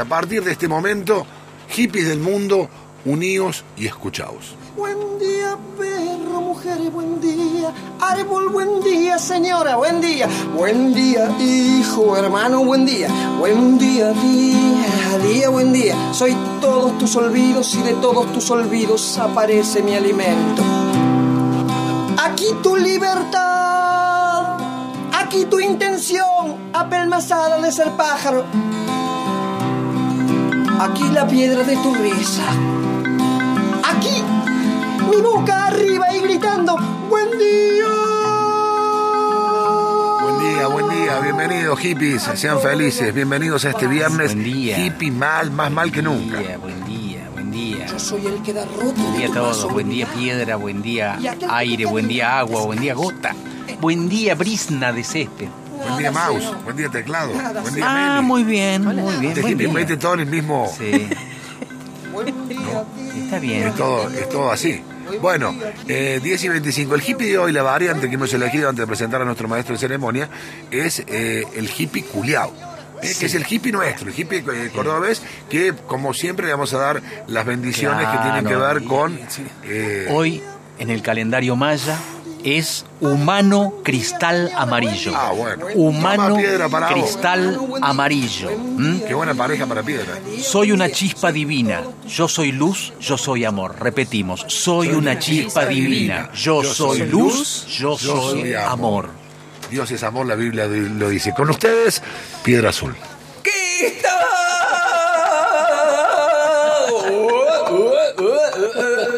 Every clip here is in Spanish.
A partir de este momento, hippies del mundo, uníos y escuchaos. Buen día, perro, mujer, buen día. Árbol, buen día, señora, buen día. Buen día, hijo, hermano, buen día. Buen día, día, día, buen día. Soy todos tus olvidos y de todos tus olvidos aparece mi alimento. Aquí tu libertad, aquí tu intención, apelmazada de ser pájaro. Aquí la piedra de tu risa. Aquí mi boca arriba y gritando, buen día. Buen día, buen día, bienvenidos hippies, sean felices, bienvenidos a este viernes Buen día. hippie mal, más mal que Buen nunca. día, buen día, buen día. Yo soy el que da roto Buen día a todos, buen día piedra, buen día aire, buen día agua, buen día gota, buen día brisna de césped. Buen día mouse, buen día teclado, buen día Ah, Meli. muy bien, muy bien, Este buen hippie día. mete todo en el mismo, Sí, Buen día, está bien. es todo, es todo así. Bueno, eh, 10 y 25. El hippie de hoy, la variante que hemos elegido antes de presentar a nuestro maestro de ceremonia, es eh, el hippie culiao. eh, que es el hippie nuestro, el hippie eh, cordobés, que como siempre le vamos a dar las bendiciones que tienen que Claro. ver con... eh, Hoy, en el calendario maya, es humano cristal amarillo. Ah, bueno. Humano cristal amarillo. Qué buena pareja para piedra. Soy una chispa divina. Yo soy luz, yo soy amor. Repetimos. Soy una chispa divina. Yo soy luz, yo soy amor. Dios es amor, la Biblia lo dice. Con ustedes, Piedra Azul.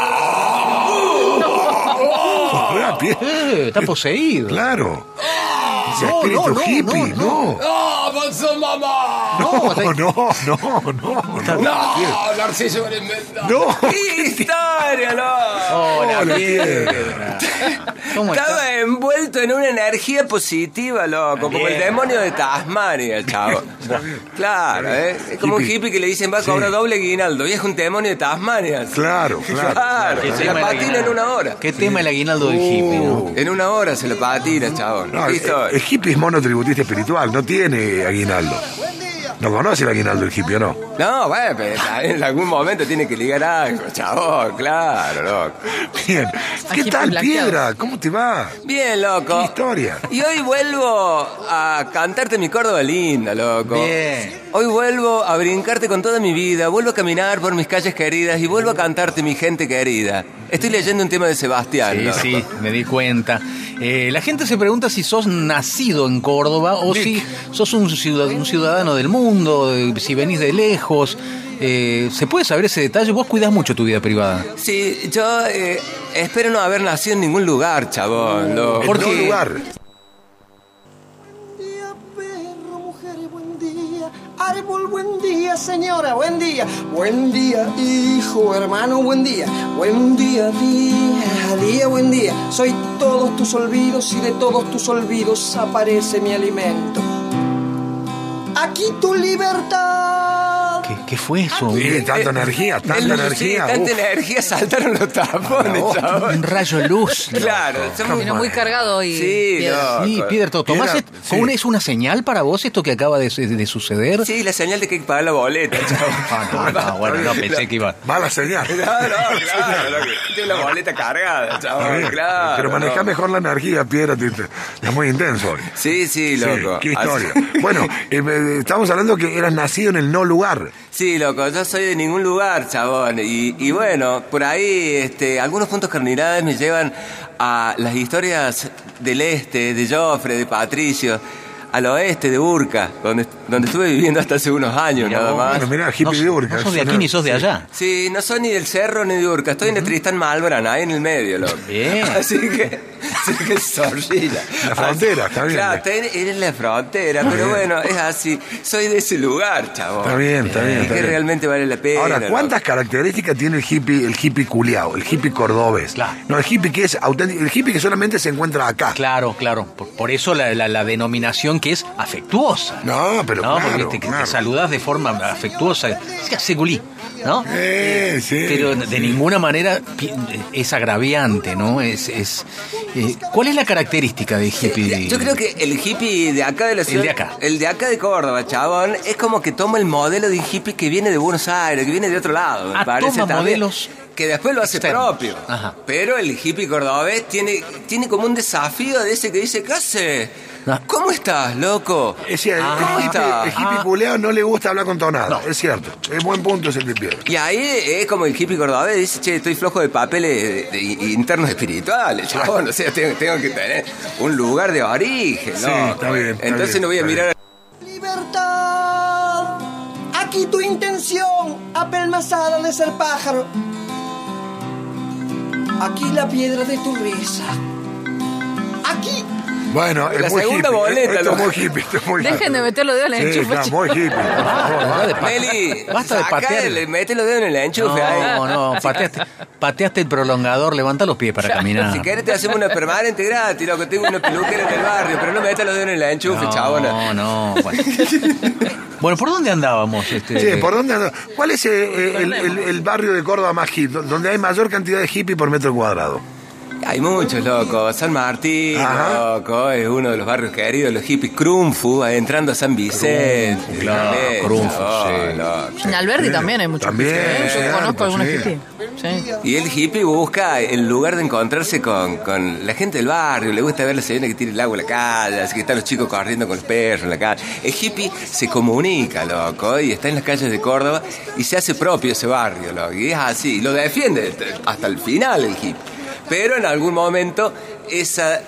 Ah, Eh, está poseído. Claro. Ese no, no, no, hippie, no. ¡Ah, pasó mamá! No, no, no, no, no. ¡No, Narciso lo inventa! No. ¡Qué historia, no! Hola, Hola, piedra. Estaba envuelto en una energía positiva, loco, como el demonio de Tasmania, chavo. Claro, ¿eh? Es como un Hippie. que le dicen va a cobrar Sí. doble guinaldo y es un demonio de Tasmania. Claro, claro. Claro, ¿Qué se la patina en una hora. ¿Qué tema el aguinaldo del hippie, no? En una hora se la patina, chavo. El hippie es monotributista espiritual, no tiene aguinaldo. ¿No conoce el aguinaldo el hippie o no? No, bueno, pero en algún momento tiene que ligar algo, chavo, claro, loco. Bien. ¿Qué tal, blanqueado. Piedra? ¿Cómo te va? Bien, loco. ¿Qué historia? Y hoy vuelvo a cantarte mi Córdoba linda, loco. Bien. Hoy vuelvo a brincarte con toda mi vida, vuelvo a caminar por mis calles queridas y vuelvo a cantarte mi gente querida. Estoy leyendo un tema de Sebastián. Sí, loco. sí, me di cuenta. Eh, la gente se pregunta si sos nacido en Córdoba o si sos un ciudad- un ciudadano del mundo, si venís de lejos. Eh, ¿Se puede saber ese detalle? Vos cuidás mucho tu vida privada. Sí, yo eh, espero no haber nacido en ningún lugar, chabón. ¿En ¿Por qué qué? lugar? Árbol, buen día, señora, buen día. Buen día, hijo, hermano, buen día. Buen día, día, día, buen día. Soy todos tus olvidos y de todos tus olvidos aparece mi alimento. Aquí tu libertad. ¿Qué, fue eso? Sí, tanta energía, tanta El- energía. Sí, tanta uf. energía saltaron los tapones, Oh, chabón. Un rayo de luz. Claro, somos- Vino muy cargado hoy. Sí, Piedra. no. Sí, Piedra, ¿to- ¿tomás Piedra, esto? sí. ¿Cómo ¿Es una señal para vos esto que acaba de, de suceder? Sí, la señal de que hay que pagar la boleta, chabón. Ah, no, no, bueno, no pensé que iba. Mala señal. No, no, claro, loco. Tengo la boleta cargada, chabón, bien, claro. Pero maneja no. mejor la energía, Piedra. Es muy intenso hoy. Sí, sí, loco. qué historia. Así- Bueno, eh, estamos hablando que eras nacido en el no lugar. Sí, loco, yo soy de ningún lugar, chabón. Y, y bueno, por ahí este, algunos puntos cardinales me llevan a las historias del este, de Joffre, de Patricio, al oeste de Urca, donde, donde estuve viviendo hasta hace unos años Mirá nada vos. más. Bueno, mirá, hippie No, de Urca. no sos de es aquí ni sos de allá. Sí, no soy ni del cerro ni de Urca, estoy en el Tristán Malbrán, ahí en el medio, loco. Bien. Así que, así que zorrilla. La frontera, está bien. Claro, en la frontera, pero bueno, es así. Soy de ese lugar, chabón. Está bien, está bien, Y está que bien. realmente vale la pena. Ahora, loco. ¿cuántas características tiene el hippie, el hippie culiao, el hippie cordobés? Claro. No, el hippie que es auténtico, el hippie que solamente se encuentra acá. Claro, claro. Por, por eso la, la- la denominación que es afectuosa. No, pero ¿no? claro, Porque te, claro. te saludás de forma afectuosa. Es que segulí, ¿no? Eh, sí, Pero de sí. ninguna manera es agraviante, ¿no? Es, es eh, ¿Cuál es la característica de hippie? Yo creo que el hippie de acá de la ciudad. de acá. El de acá de Córdoba, chabón, es como que toma el modelo de un hippie que viene de Buenos Aires, que viene de otro lado, me Ah, parece toma también. modelos Que después lo hace propio. Ajá. Pero el hippie cordobés tiene, tiene como un desafío de ese que dice, ¿qué hace? Ah. ¿Cómo estás, loco? Es cierto, Ah, el ¿Cómo hippie, está? el hippie Ah. culeado no le gusta hablar con tonada. Es cierto. Es buen punto ese pierde. Y ahí es como el hippie cordobés dice, che, estoy flojo de papeles de- de- internos espirituales, chabón. O sea, tengo, tengo que tener un lugar de origen, Sí, ¿no? está bien, está Entonces bien, no voy a mirar Libertad. Aquí tu intención, apelmazada de ser pájaro. Aquí la piedra de tu risa. Aquí Bueno, es La muy segunda hippie. boleta, Esto es muy hippie. Esto es muy Dejen hippie. de meterlo de en el Sí, enchufe, está muy hippie. por favor. Basta de pa- Meli, Basta de patear. mete los dedos en el enchufe ahí. No, no, pateaste, pateaste el prolongador, levanta los pies para caminar. Si querés te hacemos una permanente gratis, loco. Tengo una peluquera en el barrio, pero no metas los dedos en el enchufe, no, chabona. no, bueno. Bueno, ¿por dónde andábamos? Este, Sí, ¿por dónde anda? ¿Cuál es eh, el, el- el barrio de Córdoba más hippie? Donde hay mayor cantidad de hippie por metro cuadrado. Hay muchos, loco. San Martín, Ajá. loco, es uno de los barrios queridos, los hippies. Crunfu, entrando a San Vicente. Crunfu, claro, también, Crunfu, chabón, sí. loco. En Alberdi también hay muchos También, hippies, ¿eh? Yo conozco algunos sí. hippies. Sí. Y el hippie busca el lugar de encontrarse con, con la gente del barrio. Le gusta ver la señora que tira el agua en la calle, así que están los chicos corriendo con los perros en la calle. El hippie se comunica, loco, y está en las calles de Córdoba y se hace propio ese barrio, loco. Y es así, y lo defiende hasta el final el hippie. Pero en algún momento esa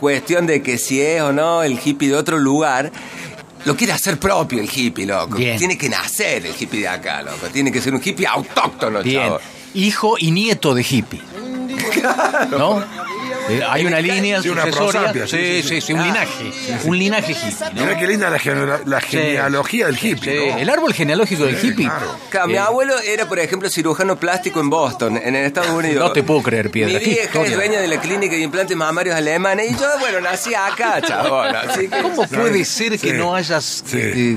cuestión de que si es o no el hippie de otro lugar... Lo quiere hacer propio el hippie, loco. Bien. Tiene que nacer el hippie de acá, loco. Tiene que ser un hippie autóctono, Bien, chavo. hijo y nieto de hippie. ¿No? Eh, hay una línea Sí, una prosapia, sí, Sí, sí, sí, sí, un linaje. Un linaje hippie. ¿no? Mirá qué linda la, genera- la genealogía del Sí, hippie. ¿no? el árbol genealógico del hippie. claro. Claro, mi Eh, abuelo era, por ejemplo, cirujano plástico en Boston, en Estados Unidos. No te puedo creer, Piedra. Mi vieja historia. es dueña de la clínica de implantes mamarios alemanes y yo, bueno, nací acá, chabón. Así que... ¿Cómo puede ser que Sí. no hayas Sí. eh,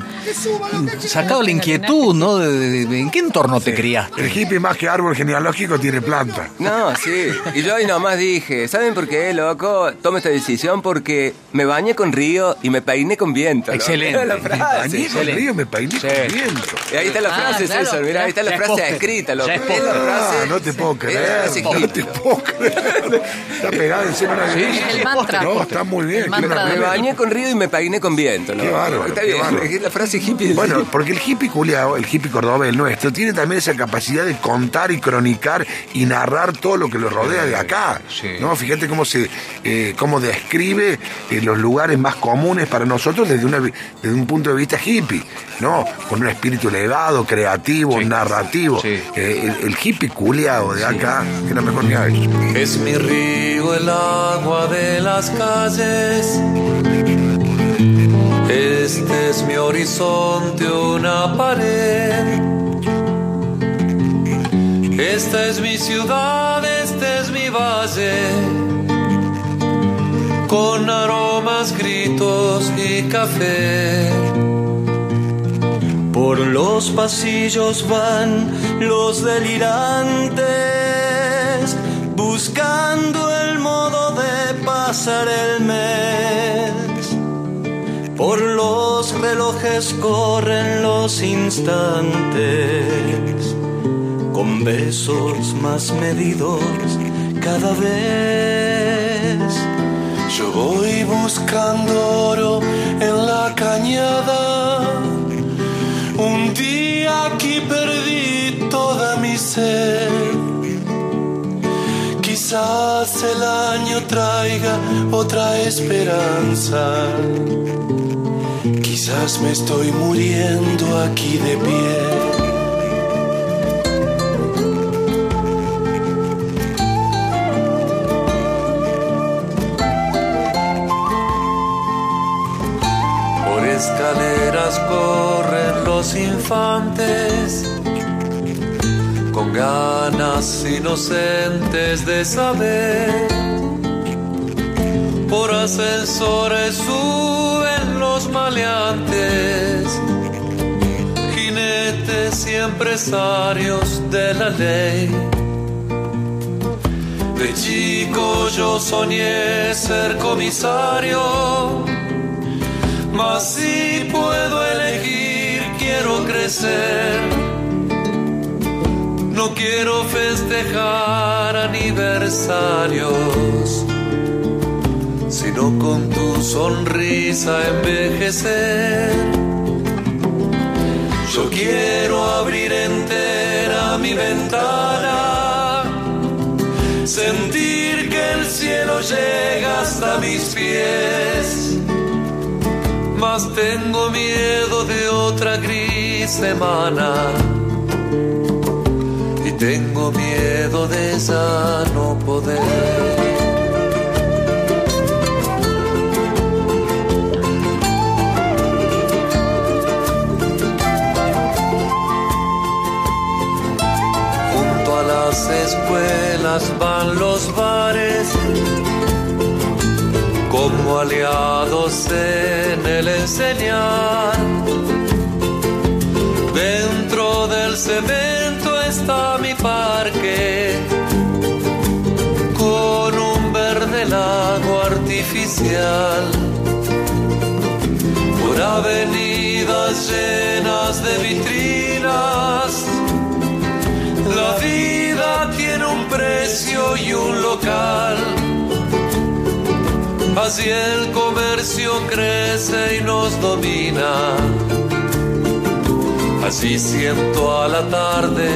sacado la inquietud, ¿no? De, de- de- ¿En qué entorno te criaste? El hippie más que árbol genealógico tiene planta. No, sí. Y yo ahí nomás dije, ¿saben por qué, loco? Tomo esta decisión porque me bañé con río y me peiné con viento. loco. Excelente. Me bañé con río, me peiné Sí. con viento. Y ahí está la Ah, frase, claro, César. Mirá, ahí está la es frase escrita, loco. Es la frase. Ah, no te puedo creer. No te puedo creer. Está pegado encima de la Sí. El mantra. No, está muy bien. Me bañé con río y me peiné con viento, ¿no? Qué bárbaro, Está qué bien, bárbaro. es la frase hippie. del Bueno, porque el hippie culiao, el hippie cordobés, el nuestro, tiene también esa capacidad de contar y cronicar y narrar todo lo que lo rodea de acá. Sí. ¿no? Fíjate cómo se eh, cómo describe eh, los lugares más comunes para nosotros desde, una, desde un punto de vista hippie, ¿no? Con un espíritu elevado, creativo, Sí. narrativo. Sí. Eh, el, el hippie culiao de acá, que es lo mejor que hay. Es mi río el agua de las calles. Este es mi horizonte, una pared. Esta es mi ciudad, este es mi valle. Con aromas, gritos y café. Por los pasillos van los delirantes, buscando el modo de pasar el mes. Por los relojes corren los instantes, con besos más medidos cada vez. Yo voy buscando oro en la cañada. Un día aquí perdí toda mi sed. Quizás el año traiga otra esperanza. Quizás me estoy muriendo aquí de pie. Escaleras corren los infantes con ganas inocentes de saber por ascensores suben los maleantes, jinetes y empresarios de la ley. De chico yo soñé ser comisario, mas si puedo elegir quiero crecer. No quiero festejar aniversarios sino con tu sonrisa envejecer. Yo quiero abrir entera mi ventana, sentir que el cielo llega hasta mis pies. Mas tengo miedo de otra gris semana. Y tengo miedo de esa no poder. Junto a las escuelas van los bares como aliados en el enseñar. Dentro del cemento está mi parque con un verde lago artificial. Por avenidas llenas de vitrinas la vida tiene un precio y un local. Así el comercio crece y nos domina. Así siento a la tarde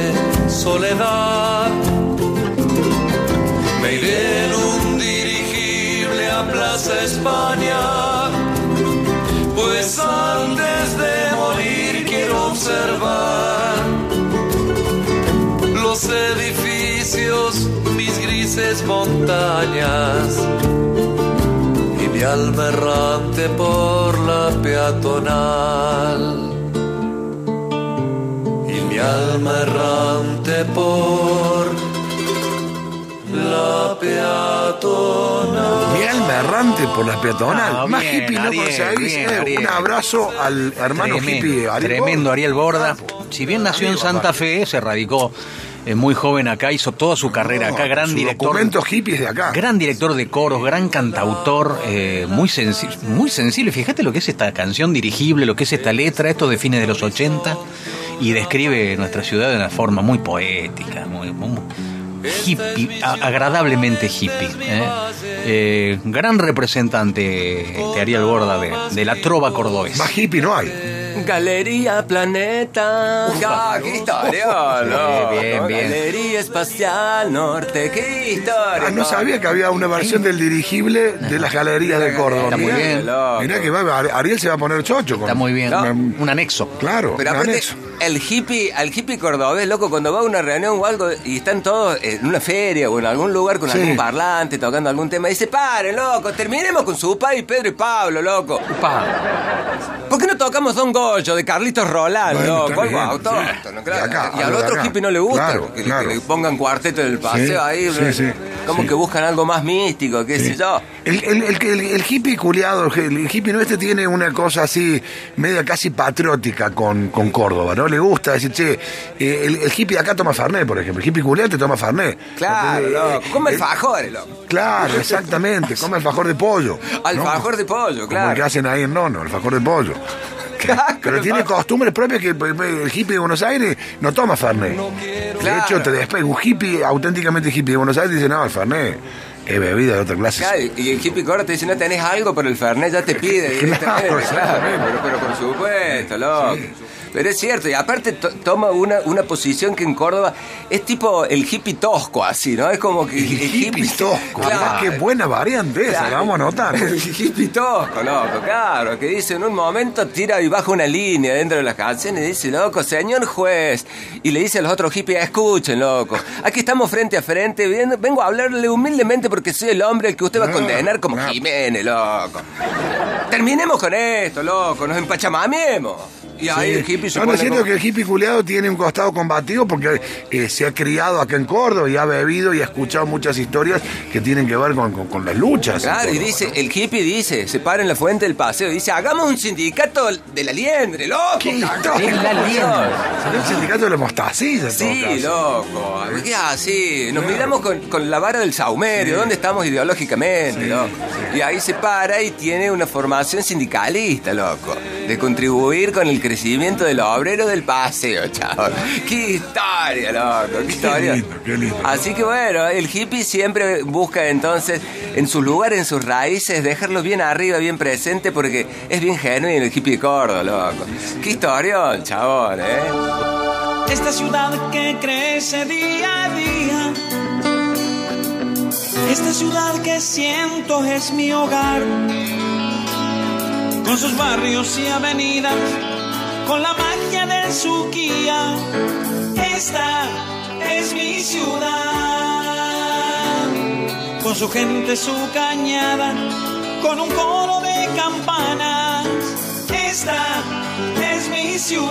soledad. Me iré en un dirigible a Plaza España. Pues antes de morir quiero observar los edificios, mis grises montañas mi alma errante por la peatonal. Y mi alma errante por la peatonal. Mi alma errante por la peatonal. Ah, Más bien, hippie no Ariel, conseguís. bien, Ariel. Un abrazo al hermano Tremendo, hippie. Ariel tremendo Borda. Ariel Borda. Capo. Si bien nació en Santa. Fe, se radicó muy joven acá, hizo toda su carrera acá, gran director. documentos hippies de acá. Gran director de coros, gran cantautor, eh, muy, sensi- muy sensible. Fíjate lo que es esta canción dirigible, lo que es esta letra, esto de fines de los 80, y describe nuestra ciudad de una forma muy poética, muy, muy hippie, agradablemente hippie. ¿eh? Eh, gran representante este Ariel Borda de, de la trova cordobesa. Más hippie no hay. Galería Planeta. Ah, qué historia, no, bien, no, bien. Galería Espacial Norte, qué historia. Ah, no sabía que había una versión del dirigible de las galerías de Córdoba. Está muy Mirá. bien. Mirá que va, Ar- Ariel se va a poner chocho. Con, Está muy bien. No. Un anexo. Claro, Pero un aparte, anexo. El hippie, al hippie cordobés, loco, cuando va a una reunión o algo y están todos en una feria o en algún lugar con Sí. algún parlante tocando algún tema, dice, paren, loco, terminemos con su y Pedro y Pablo, loco. ¿Por qué no tocamos Don Goyo de Carlitos Roland, Bueno, loco? bien, autóctono, sí. claro. Acá, y al otro hippie no le gusta Claro, que, le- claro. que le pongan cuarteto del paseo ahí. como que buscan algo más místico, qué sé yo. El, el, el, el- el hippie culiado, el, hippie nuestro tiene una cosa así, media casi patriótica con, con Córdoba, ¿no? Le gusta decir, che, eh, el, el hippie de acá toma Fernet, por ejemplo. El hippie culiado te toma Fernet. Claro, Eh, loco. Come eh, alfajores, loco. Claro, exactamente. Come alfajor de pollo. ¿no? Alfajor de pollo, Como claro. el que hacen ahí en Nono, alfajor de pollo. Claro, Pero tiene costumbres propias que el, hippie de Buenos Aires no toma Fernet. De Claro. hecho, te despega. Un hippie, auténticamente hippie de Buenos Aires, dice, no, el Fernet es bebida de otra clase. Claro, y el hippie coro te dice, no tenés algo, pero el Fernet ya te pide. Claro, pero por supuesto, loco. Pero es cierto, y aparte to- toma una, una posición que en Córdoba es tipo el hippie tosco, así, ¿no? Es como que El hippie tosco, Claro. qué buena variante esa, la vamos a anotar. El hippie tosco, loco, claro, que dice en un momento tira y baja una línea dentro de las canciones y dice, loco, señor juez, y le dice a los otros hippies, escuchen, loco, aquí estamos frente a frente, ven- vengo a hablarle humildemente porque soy el hombre al que usted va a Ah, condenar como. Jiménez, loco. Terminemos con esto, loco, nos empachamamiemos. Y ahí el hippie se pone siento como- que el hippie culiado tiene un costado combativo porque eh, se ha criado acá en Córdoba y ha bebido y ha escuchado muchas historias que tienen que ver con, con- con las luchas. Claro, y dice, ¿no? el hippie dice, se para en la fuente del paseo, dice, hagamos un sindicato de la liendre, loco. ¿Qué historia? Es la liendre. Sería el sindicato de en todo Sí, loco. ¿Qué así? Nos miramos con, con la vara del saumerio, ¿dónde estamos ideológicamente, loco? Y ahí se para y tiene una formación sindicalista, loco. De contribuir con el crecimiento del obrero del paseo, chaval. ¡Qué historia, loco! ¡Qué historia! lindo, qué lindo. Así que bueno, el hippie siempre busca entonces en su lugar, en sus raíces, dejarlos bien arriba, bien presente, porque es bien genuino el hippie de Córdoba, loco. ¡Qué historia, chabón, eh! Esta ciudad que crece día a día. Esta ciudad que siento es mi hogar. Con sus barrios y avenidas, con la magia de su guía. Esta es mi ciudad. Con su gente, su cañada, con un coro de campanas. Esta es mi ciudad.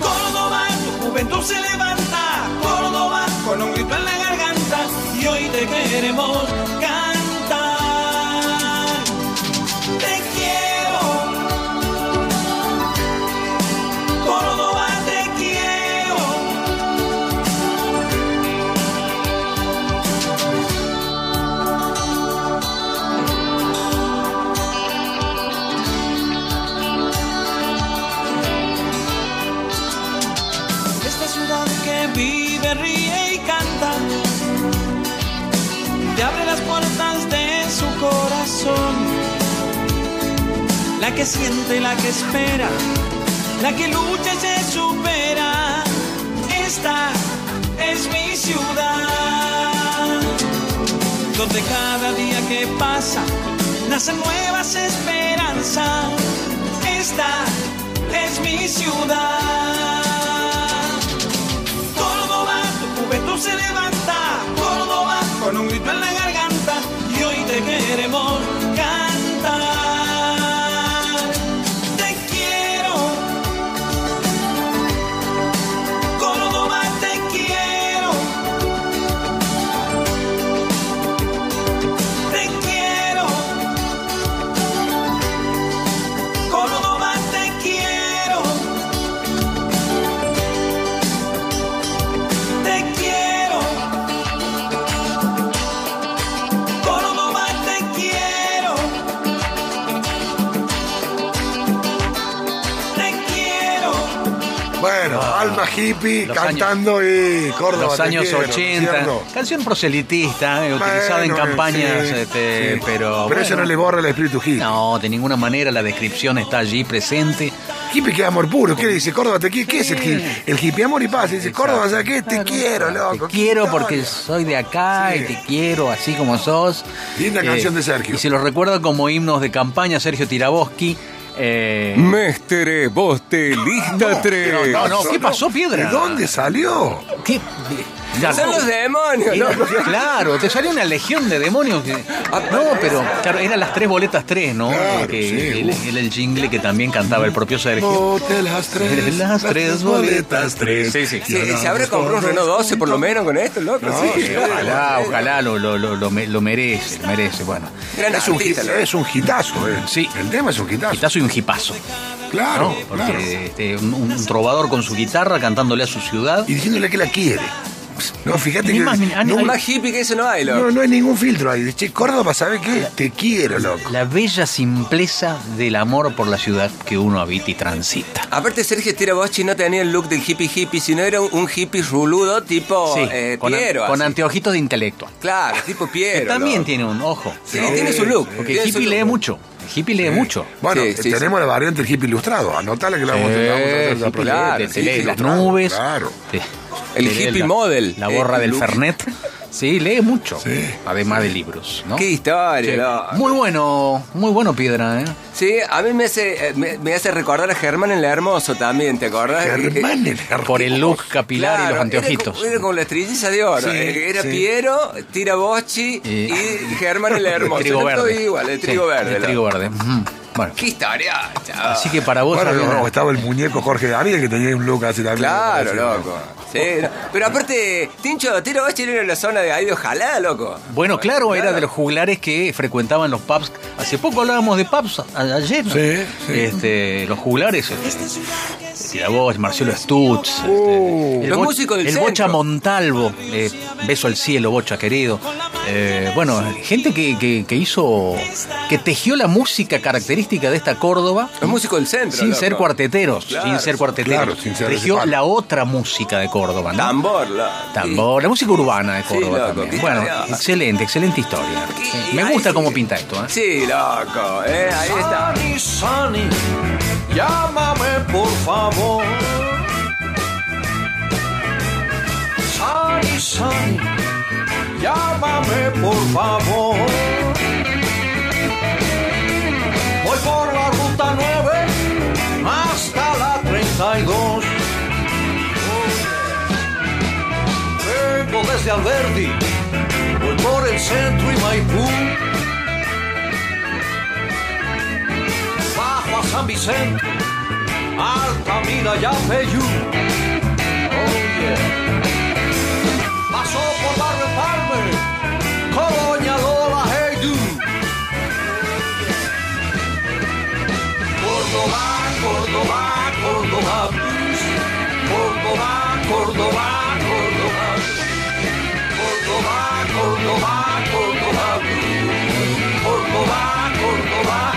Córdoba, tu juventud se levanta. Córdoba, con un grito en la garganta. Y hoy te queremos cantar. Que siente, la que espera, la que lucha y se supera. Esta es mi ciudad, donde cada día que pasa nacen nuevas esperanzas. Esta es mi ciudad. Hippie Los cantando y Córdoba. Los años quiero, 80. ¿cierto? Canción proselitista, eh, utilizada en campañas, sí, este, sí. pero. Pero eso no le borra el espíritu hippie. No, de ninguna manera la descripción está allí presente. Hippie que es amor puro. ¿Qué le dice? Córdoba te quiere. ¿Qué es el hippie? El hippie amor y paz. Dice, Córdoba, ¿sabes qué? Te quiero, loco. Te quiero porque soy de acá Sí. y te quiero así como sos. Eh, Linda canción de Sergio. Y se lo recuerda como himnos de campaña Sergio Tiraboski. Eh, Mestere, vos te lista tres. no, no, ¿qué pasó, Piedra? ¿De dónde salió? ¿Qué? Ya, Son los demonios, ¿no? Claro, te salió una legión de demonios. que- No, pero claro, eran las tres boletas tres, ¿no? Claro, que sí, el- jingle que también cantaba el propio Sergio. Bote las tres. Las tres boletas, tres. Sí, sí. Sí, se habrá comprado un Renault 12 por lo menos con esto, loco. No, sí, sí, Ojalá, ojalá lo, lo, lo, lo me- lo merece, lo merece. Bueno, Gran Es un, artista, hit- loco. es un hitazo, eh. Sí. El tema es un hitazo. quitazo y un jipazo. Claro, ¿no? Porque claro. este, un, un trovador con su guitarra cantándole a su ciudad. Y diciéndole que la quiere. No, fíjate Ni que. más ni- no, ni- Más hippie que eso no hay, loco. no, no hay ningún filtro ahí. Che, Córdoba, ¿sabes qué? Te quiero, loco. La bella simpleza del amor por la ciudad que uno habita y transita. Aparte, Sergio Tirabochi no tenía el look del hippie hippie, sino era un, un hippie ruludo tipo Sí, eh, con, an- Piero. con anteojitos de intelectual. Claro, tipo Que Piero. también loco. tiene un ojo. Sí, tiene su look. Porque hippie lee mucho. El hippie lee mucho. Bueno, Sí, sí, tenemos la variante del hippie ilustrado. Anotala que la vamos, a- la vamos a hacer la claro, te lee las nubes. claro. te- El te hippie model. La borra Eh, del look. Fernet. Sí, lee mucho. Sí. Además de libros, ¿no? Qué historia, Sí. loco. Muy bueno, muy bueno Piedra, ¿eh? Sí, a mí me hace, eh, me, me hace recordar a Germán el Hermoso también, ¿te acordás? Germán el Por el look capilar y los anteojitos. Era, como- era como la estrellita de oro. Sí, eh, era sí. Piero, Tira Bocci Y- y, Germán el Hermoso. El trigo todo verde. igual, el trigo Sí, verde. El trigo verde. Bueno, Qué historia, chaval. así que para vos Bueno, no, estaba el muñeco Jorge Daniel que tenía un look así también. Claro, loco. Sí, no. Pero aparte, Tincho, Tira Bocci era en la zona de ahí de Ojalá, loco. Bueno, claro, era de los juglares que frecuentaban los pubs. Hace poco hablábamos de pubs ayer. ¿no? Sí, sí. Este, los juglares, este, Tirabos, Marcelo Stutz, este, el Los músicos del el centro. Bocha Montalvo, eh, beso al cielo, Bocha querido. Eh, bueno, gente que, que- que hizo, que tejió la música característica de esta Córdoba. Los músicos del centro. Sin loco. ser cuarteteros, Claro, sin ser cuarteteros. claro, sin ser de Tejió la otra música de Córdoba, ¿no? Tambor, loco. Tambor, la música urbana de Sí, Córdoba loco, también. qué Bueno, excelente, excelente historia. Me gusta sí. cómo pinta esto, ¿eh? Sí, loco, eh, ahí está. Sunny, Sunny, llámame por favor. Sunny, Sunny, llámame por favor. Voy por la ruta 9 hasta la 32. Vengo desde Alberdi, voy por el centro y Maipú. bajo a San Vicente, Altamira y Apeyú. Oh yeah. Pasó Córdoba, Córdoba, Córdoba Blues. Córdoba, Córdoba, Córdoba. Córdoba, Córdoba, Córdoba Blues. Córdoba, Córdoba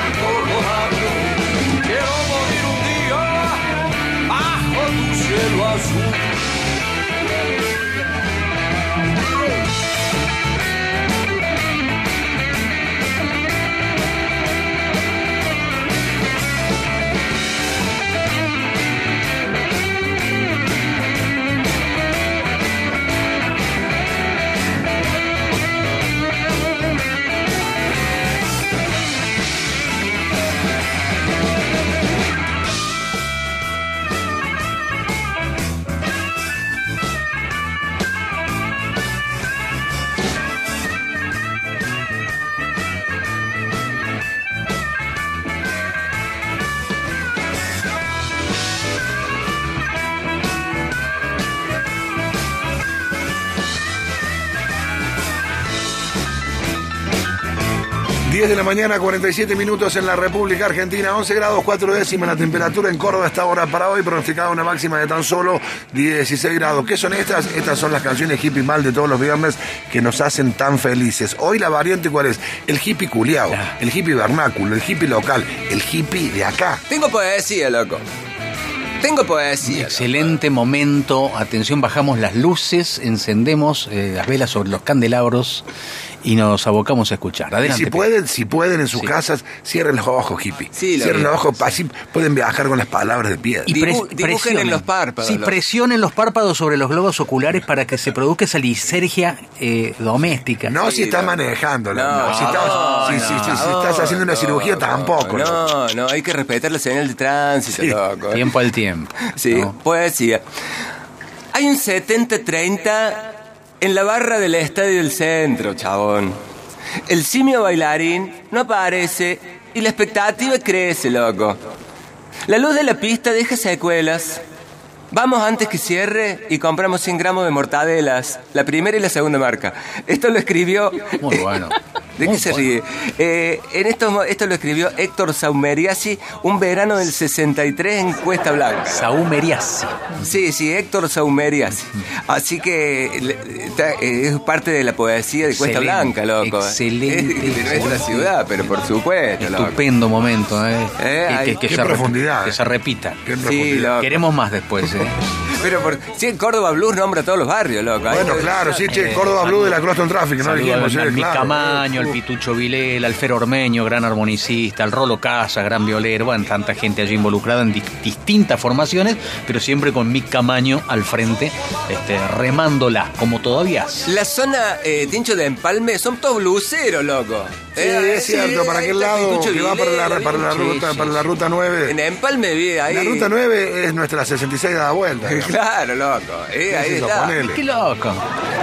10 de la mañana, 47 minutos en la República Argentina, 11 grados 4 décimas la temperatura en Córdoba esta hora para hoy, pronosticada una máxima de tan solo 16 grados. ¿Qué son estas? Estas son las canciones hippie mal de todos los viernes que nos hacen tan felices. Hoy la variante, ¿cuál es? El hippie culiao, el hippie vernáculo, el hippie local, el hippie de acá. Tengo poesía, loco. Tengo poesía. Excelente momento. Atención, bajamos las luces, encendemos eh, las velas sobre los candelabros y nos abocamos a escuchar. Y si pueden, si pueden en sus Sí. casas, cierren los ojos, hippie. Sí, lo cierren los ojos, así pueden viajar con las palabras de piedra. Y pres- dibujen presionen. en los párpados, Sí, presionen los párpados sobre los globos oculares para que se produzca esa lisergia eh, doméstica. No Sí, si estás no. manejando, no, No, Si, estás, no, si, si- si- si no, estás haciendo una cirugía, no, tampoco. ¿no? No, no, hay que respetar la señal de tránsito, Sí. loco. Tiempo al tiempo. Sí, ¿no? poesía. Hay un 70-30 en la barra del estadio del centro, chabón. El simio bailarín no aparece y la expectativa crece, loco. La luz de la pista deja secuelas. Vamos antes que cierre y compramos 100 gramos de mortadelas, la primera y la segunda marca. Esto lo escribió... Muy bueno. ¿De qué se bueno. ríe? Eh, en estos mo- esto lo escribió Héctor Saumeriasi un verano del 63 en Cuesta Blanca. Saumeriasi. Sí, sí, Héctor Saumeriasi. Así que eh, es parte de la poesía de Cuesta Excelente, Blanca, loco. excelente. Es de nuestra ciudad, pero por supuesto, loco. Estupendo momento, ¿eh? Eh, Que- ay, que, que qué se profundidad, que eh. se repita. Qué Sí, profundidad. loco. Queremos más después, ¿eh? Pero por, si en Córdoba Blues nombra a todos los barrios, loco. Bueno, claro, sí, che, Eh, Córdoba Blue de la Croston Traffic, no Saludo dijimos, al, Mick claro. Camaño, al Pitucho Vilela, al Fer Ormeño, gran armonicista, al Rolo Casa, gran violero, bueno, tanta gente allí involucrada en dis- distintas formaciones, pero siempre con Mick Camaño al frente, este, remándola, como todavía hace. La zona eh, Tincho de Empalme son todos bluseros, loco. Sí, es cierto, para aquel lado que va para la, para ruta, sí, para la ruta 9. En Empalme vi ahí. La ruta 9 es nuestra 66 de la vuelta. Claro, loco. Eh, ahí Sí, sí, está. ponele. ¡Qué loco!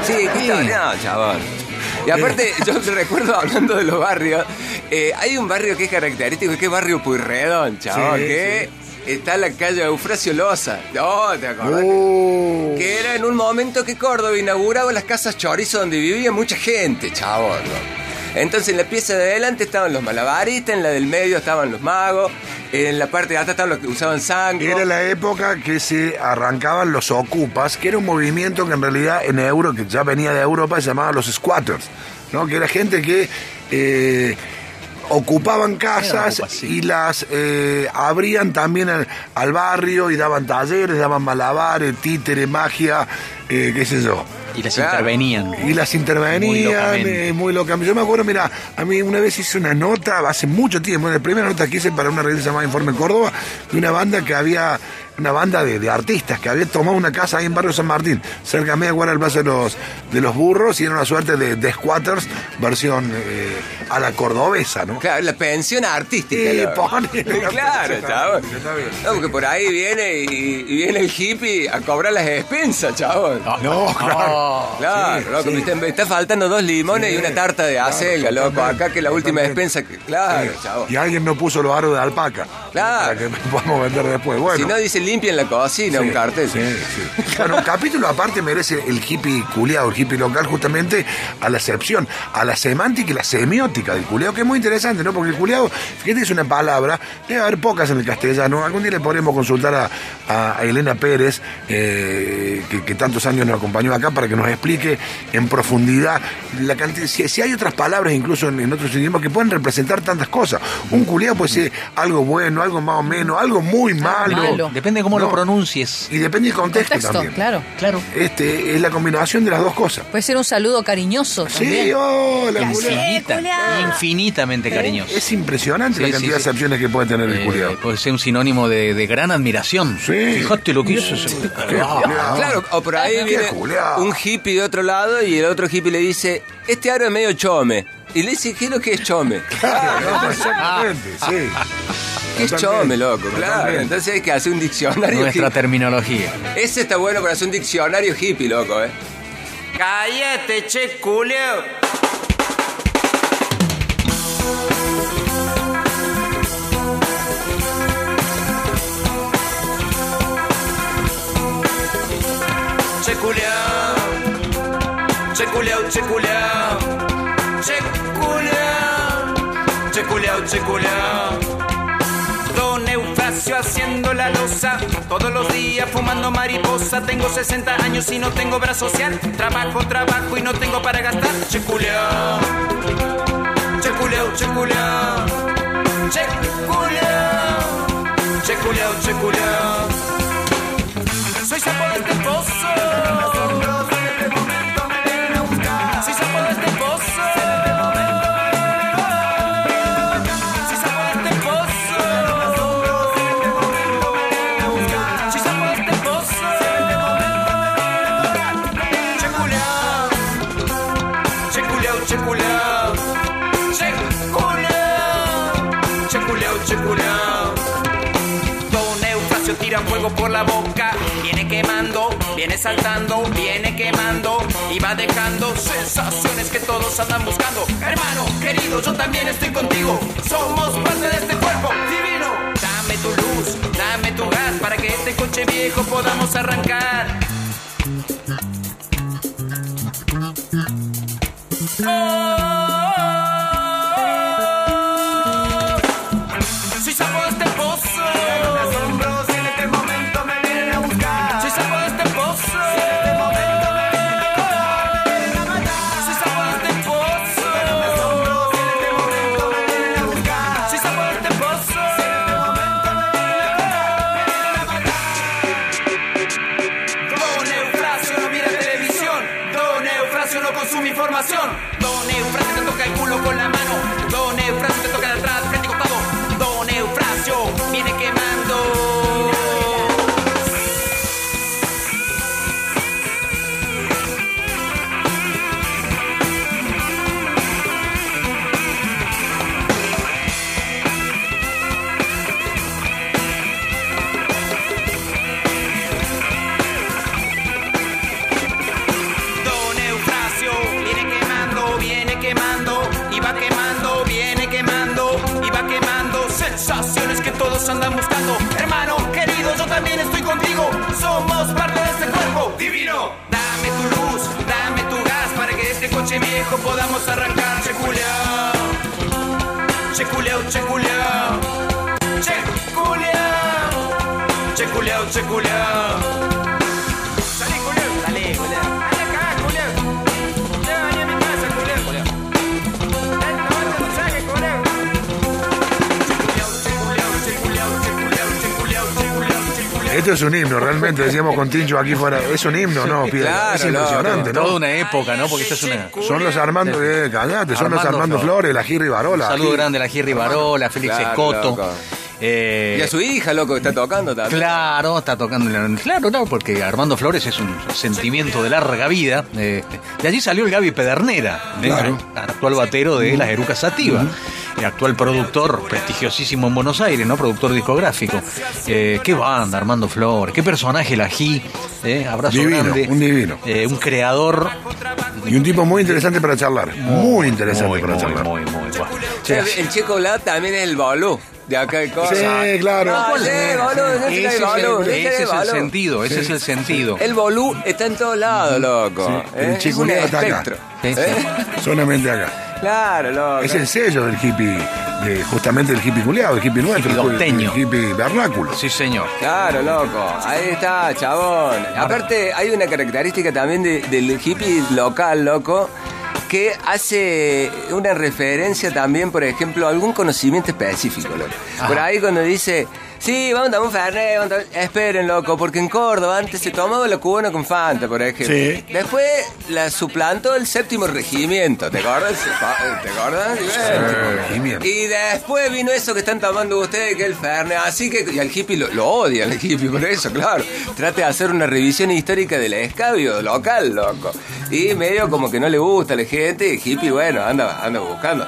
Sí, ¿qué Sí. está? No, chabón. Y aparte, yo te recuerdo hablando de los barrios, eh, hay un barrio que es característico, que es barrio Puyredón, chabón, Sí, que está en la calle Eufrasio Loza. No, ¿te acordás? Uh, Que era en un momento que Córdoba inauguraba las casas chorizo donde vivía mucha gente, chabón. ¿no? Entonces en la pieza de adelante estaban los malabaristas, en la del medio estaban los magos, en la parte de atrás estaban los que usaban sangre. Era la época que se arrancaban los ocupas, que era un movimiento que en realidad en Euro, que ya venía de Europa, se llamaba los squatters, ¿no? que era gente que eh, ocupaban casas sí. y las eh, abrían también al, al barrio y daban talleres, daban malabares, títere, magia, eh, qué sé yo. Y las Claro. intervenían. Y las Muy intervenían locamente. eh, muy locamente. Yo me acuerdo, mira, a mí una vez hice una nota, hace mucho tiempo, la primera nota que hice para una revista llamada Informe Córdoba, de una banda que había, una banda de, de artistas que había tomado una casa ahí en Barrio San Martín, cerca de media cuadra del Paso de los, de los Burros, y era una suerte de, de squatters, versión eh, a la cordobesa, ¿no? Claro, la pensión artística. Sí, la claro, bien. No, porque por ahí viene y, y viene el hippie a cobrar las expensas, chabón. No, claro. Claro, Sí, loco, sí. me está, me está faltando dos limones y una tarta de claro, acelga, loco. Acá que la última despensa. que- Claro, chabón. Y alguien no puso los aros de alpaca. Claro. Para que podamos vender después. Bueno. Si no dice limpia en la cocina, un cartel. Sí, sí. Bueno, un capítulo aparte merece el hippie culeado, el hippie local, justamente a la excepción, a la semántica y la semiótica del culeado, que es muy interesante, ¿no? Porque el culeado, fíjate es una palabra, debe haber pocas en el castellano. Algún día le podremos consultar a, Elena Pérez, eh, que, que tantos años nos acompañó acá, para que nos explique en profundidad la cantidad. Si, si hay otras palabras, incluso en, en otros idiomas, que pueden representar tantas cosas. Un culeado puede ser algo bueno, algo más o menos, algo muy malo. malo. Depende de cómo No. lo pronuncies. Y depende del contexto, Contexto, también. claro. Claro. Este es la combinación de las dos cosas. Puede ser un saludo cariñoso Sí, también. hola, Ya infinitamente cariñoso. Es impresionante Sí, la sí, cantidad de acepciones que puede tener el Eh, culiao. puede ser un sinónimo de, de gran admiración. Sí. Fíjate lo que hizo ese. Ah. Claro, o por ahí viene culiao. un hippie de otro lado y el otro hippie le dice, este aro es medio chome. Y le dice, ¿qué es lo que es chome? Claro, no, exactamente, sí. ¿Qué es chome, loco? Claro, entonces hay que hacer un diccionario Nuestra hippie. terminología. Ese está bueno para hacer un diccionario hippie, loco, ¿eh? Cállate, che, culio. Che, culiao, che, culiao. Don Eufrasio haciendo la losa, todos los días fumando mariposa. Tengo 60 años y no tengo brazo social. Trabajo, trabajo y no tengo para gastar. Che culiao, che culiao, che culiao, che culiao, che culiao, por la boca. Viene quemando, viene saltando, viene quemando y va dejando sensaciones que todos andan buscando. Hermano, querido, yo también estoy contigo. Somos parte de este cuerpo divino. Dame tu luz, dame tu gas para que este coche viejo podamos arrancar. Soy su mi formación. Done frase, te toca el culo con la mano. Done frase, te toca de atrás. Viejo podamos arrancar. Checuleao, checuleao, checuleao, checuleao, checuleao. Salí, Esto es un himno, realmente, decíamos con Tincho aquí fuera. Es un himno, ¿no? Piedra? claro, es impresionante, ¿no? Toda una época, ¿no? Porque esta es una. Son los Armando, eh, callate, son los Armando Flores. Flores, la Girri Barola. Saludo aquí. grande a la Jerry Barola, Félix Claro, Escoto. loco. Eh, Y a su hija, loco, que está tocando también. Claro, está tocando. Claro, claro, porque Armando Flores es un sentimiento de larga vida. eh, de allí salió el Gaby Pedernera, eh, Claro. actual batero de las Erucas Sativa, actual productor prestigiosísimo en Buenos Aires, ¿no? Productor discográfico. Eh, qué banda, Armando Flores, qué personaje ají. eh, abrazo Divino, grande. un divino. Eh, un creador. Y un tipo muy interesante para charlar. Muy interesante muy, para muy, charlar. muy, muy, bueno. El Checo Blat también es el bolú de acá de cosa. Sí, claro. No, ¿Cuál sí, Ese es el bolú, el, ese es el bolú. sentido, ese es el sentido. El bolú está en todos lados, loco. Sí, ¿eh? el Es chico está acá. Sí. ¿eh? Solamente acá. Claro, loco. Es el sello del hippie, de, justamente el hippie culiado, el hippie nuestro, Hippie el, docteño. el hippie vernáculo. Sí, señor. Claro, loco. Ahí está, chabón. Aparte, hay una característica también de- del hippie local, loco, que hace una referencia también, por ejemplo, a algún conocimiento específico, loco. Por ahí cuando dice, sí, vamos a tomar un fernet, vamos a tomar-". esperen, loco, porque en Córdoba antes se tomaba la cubana con Fanta, por ejemplo. Sí. Después la suplantó el séptimo regimiento, ¿te acuerdas? ¿Te acuerdas? regimiento. Y después vino eso que están tomando ustedes, que es el Fernet. Así que, y al hippie lo, lo odia, el hippie, por eso, claro. Trate de hacer una revisión histórica del escabio local, loco. Y medio como que no le gusta a la gente, y el hippie, bueno, anda, anda buscando.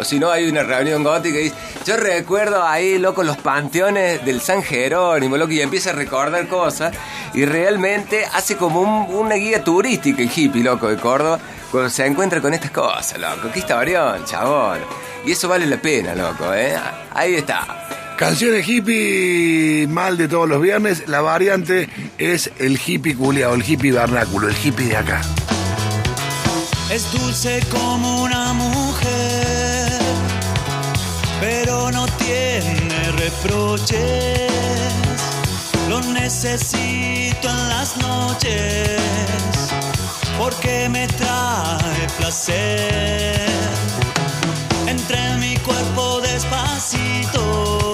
O si no, hay una reunión gótica y dice, yo recuerdo ahí, loco, los panteones del San Jerónimo, loco, y empieza a recordar cosas. Y realmente hace como un- una guía turística el hippie, loco, de Córdoba, cuando se encuentra con estas cosas, loco. Qué historión, chabón. Y eso vale la pena, loco, ¿eh? Ahí está. Canciones hippie mal de todos los viernes. La variante es el hippie culiado, el hippie vernáculo, el hippie de acá. Es dulce como una mujer, pero no tiene reproches. Lo necesito en las noches, porque me trae placer. Entra en mi cuerpo despacito,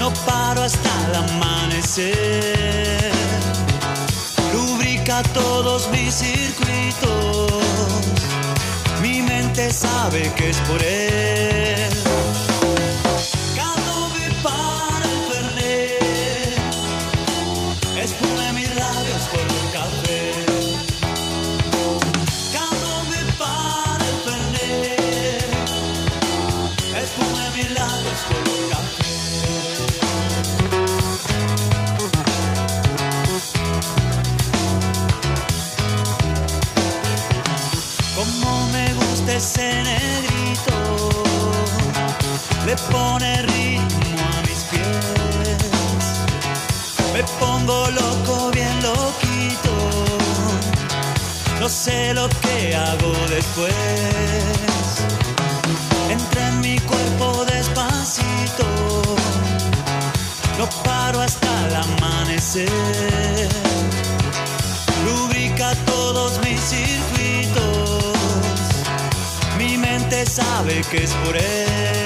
no paro hasta el amanecer lubrica todos mis circuitos. Mi mente sabe que es por él. Después. Entra en mi cuerpo despacito, no paro hasta el amanecer lubrica todos mis circuitos. Mi mente sabe que es por él.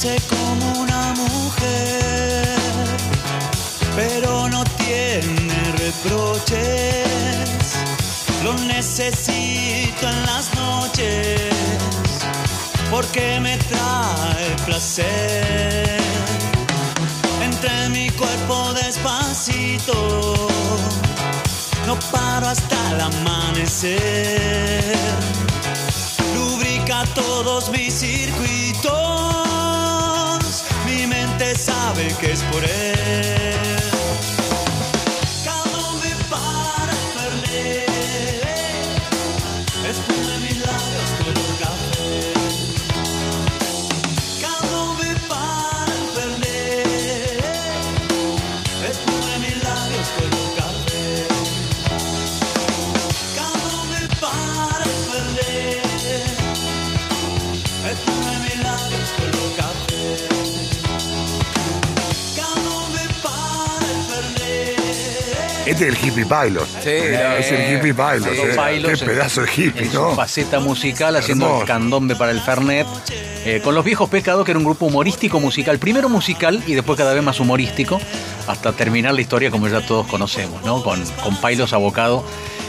Dulce como una mujer, pero no tiene reproches. Lo necesito en las noches porque me trae placer. Entre mi cuerpo despacito, no paro hasta el amanecer. Lubrica todos mis circuitos, sabe que es por él. Este es el hippie pilot. Sí, Eh, es el hippie pilot. Eh. Qué pedazo de hippie, en su ¿no? faceta musical haciendo el Hermoso. candombe para el Fernet. eh, con los viejos pescados, que era un grupo humorístico musical, primero musical y después cada vez más humorístico, hasta terminar la historia como ya todos conocemos, ¿no? Con, con Pailos abocado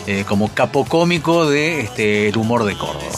eh, como capo cómico de este, el humor de Córdoba.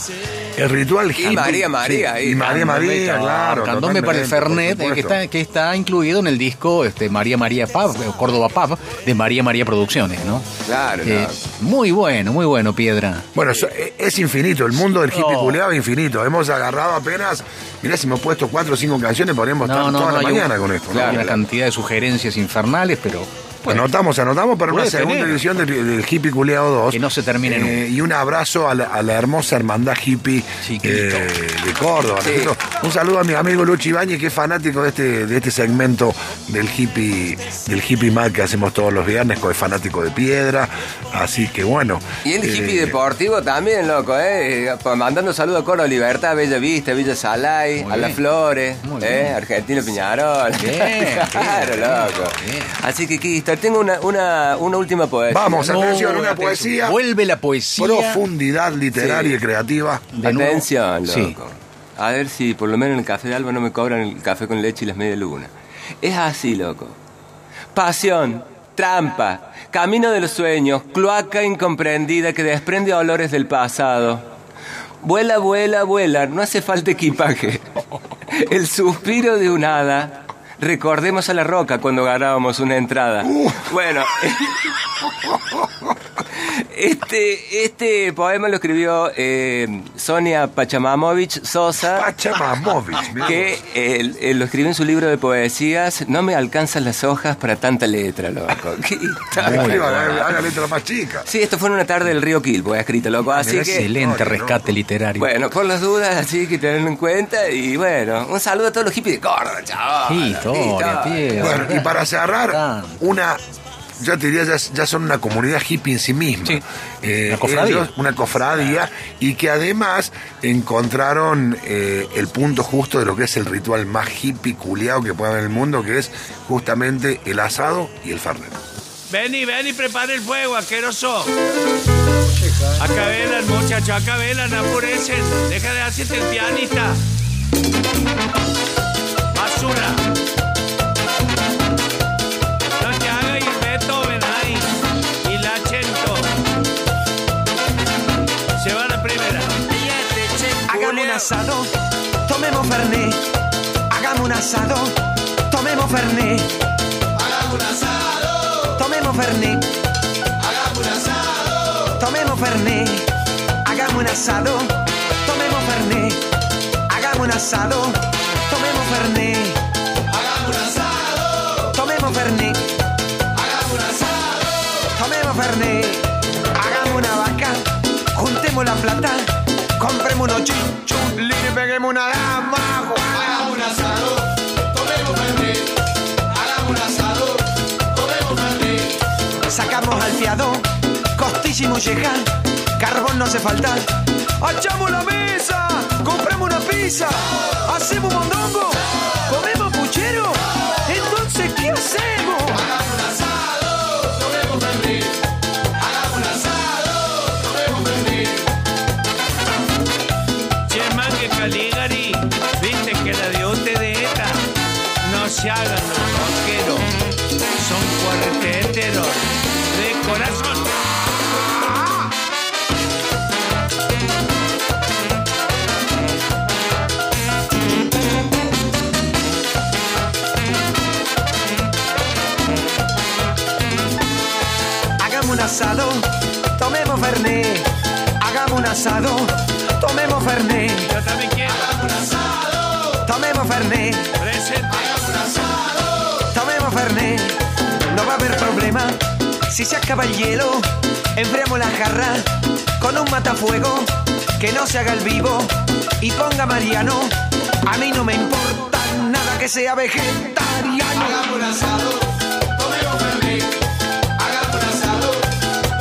El ritual hippie. María María, Sí, y María María, claro. Candombe para el Fernet, eh, que, está, que está incluido en el disco este, María María Pub, Córdoba Pub, de María María Producciones, ¿no? Claro, Eh, no. muy bueno, muy bueno, Piedra. Bueno, so- eh, es infinito, el mundo del hippie culeado es infinito. Hemos agarrado apenas, mirá si hemos puesto cuatro o cinco canciones, podríamos estar toda la mañana un- con esto. ¿no? Hay una cantidad de sugerencias infernales, pero Anotamos, anotamos para una segunda tener. edición del, del Hippie Culeado 2. Que no se termine nunca. Y un abrazo a la, a la hermosa hermandad hippie eh, de Córdoba. Un saludo a mi amigo Luchi Ibañez, que es fanático de este, de este segmento del hippie, del hippie mal que hacemos todos los viernes, que es fanático de piedra. Así que bueno. Y el hippie eh, deportivo también, loco, ¿eh? Eh, pues Mandando saludos a Coro Libertad, Bella Vista, Villa Salay, Muy a Las. Flores, Muy ¿eh? bien. Argentino Piñarol. Bien, claro, bien, loco. bien. Así que, Tengo una, una, una última poesía. Vamos, No, atención, una atención. poesía. Vuelve la poesía. Profundidad literaria y creativa. de nuevo. Atención, loco. Sí. A ver si por lo menos en el café de Alba no me cobran el café con leche y las media luna. Es así, loco. Pasión, trampa, camino de los sueños, cloaca incomprendida que desprende olores del pasado. Vuela, vuela, vuela, no hace falta equipaje. El suspiro de un hada. Recordemos a la roca cuando ganábamos una entrada. Bueno. Este, este poema lo escribió eh, Sonia Pachamamovich Sosa, Pachamamovich. que eh, eh, lo escribió en su libro de poesías. No me alcanzan las hojas para tanta letra, loco. ¿Qué haga haga letra más chica. Sí, esto fue en una tarde del río Quilpo, escrito, loco. Así que, Excelente rescate literario. bueno, por las dudas, así que tenerlo en cuenta. Y bueno, un saludo a todos los hippies de Córdoba, chaval. Qué historia, Piedra. Bueno, y para cerrar, una. Yo te diría, ya, ya son una comunidad hippie en sí misma. Sí. Una cofradía. ellos, una cofradía, y que además encontraron eh, el punto justo de lo que es el ritual más hippie culiado que puede haber en el mundo, que es justamente el asado y el fernet. Ven y ven y prepare el fuego, asqueroso. Acá velan, muchachos, acá velan, apurecen. Deja de hacerte el pianista. Asado, tomemos Fernet. Hagamos un asado, tomemos Fernet. Hagamos un asado, tomemos Fernet. Hagamos un asado, tomemos Fernet. Hagamos un asado, tomemos Fernet. Hagamos un asado, tomemos Fernet. Sacamos al fiado, carbón no hace falta. ¡Hachamos la mesa! ¡Compramos una pizza! ¡Hacemos mondongo! ¿Comemos puchero? Entonces, ¿qué hacemos? Acaba el hielo. Enfriamos la jarra con un matafuego que no se haga el vivo y ponga Mariano. A mí no me importa nada que sea vegetariano. Hagamos un asado, tomemos Fernet. Hagamos un asado,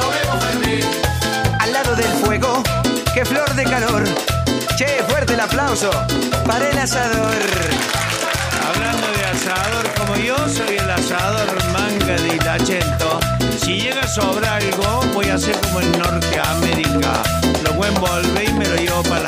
tomemos Fernet. Al lado del fuego, qué flor de calor. Che, fuerte el aplauso para el asador. Hablando de asador, como yo soy el asador manga de Itachento, si llega a sobrar algo, voy a hacer como en Norteamérica. Lo voy y me lo llevo para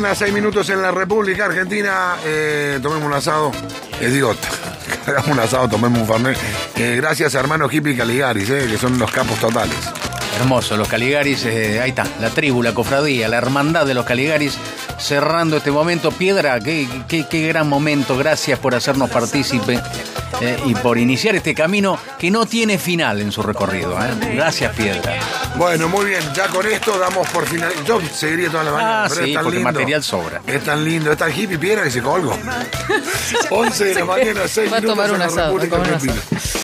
mañana, 6 minutos en la República Argentina. Eh, tomemos un asado. Les digo, hagamos un asado, tomemos un fernet. Eh, gracias a hermanos Hippie Caligaris, eh, que son los capos totales. Hermoso, los Caligaris, eh, ahí está, la tribu, la cofradía, la hermandad de los Caligaris cerrando este momento. Piedra, qué, qué- qué gran momento, gracias por hacernos partícipe y por iniciar este camino que no tiene final en su recorrido. Gracias, Piedra. Bueno, muy bien, ya con esto damos por final. Yo seguiría toda la mañana. Ah, pero es sí, tan porque lindo. material sobra. Es tan lindo, es tan hippie piedra que se colgo. 11 de la mañana, 6 Va a minutos tomar en un la asado, República. Argentina.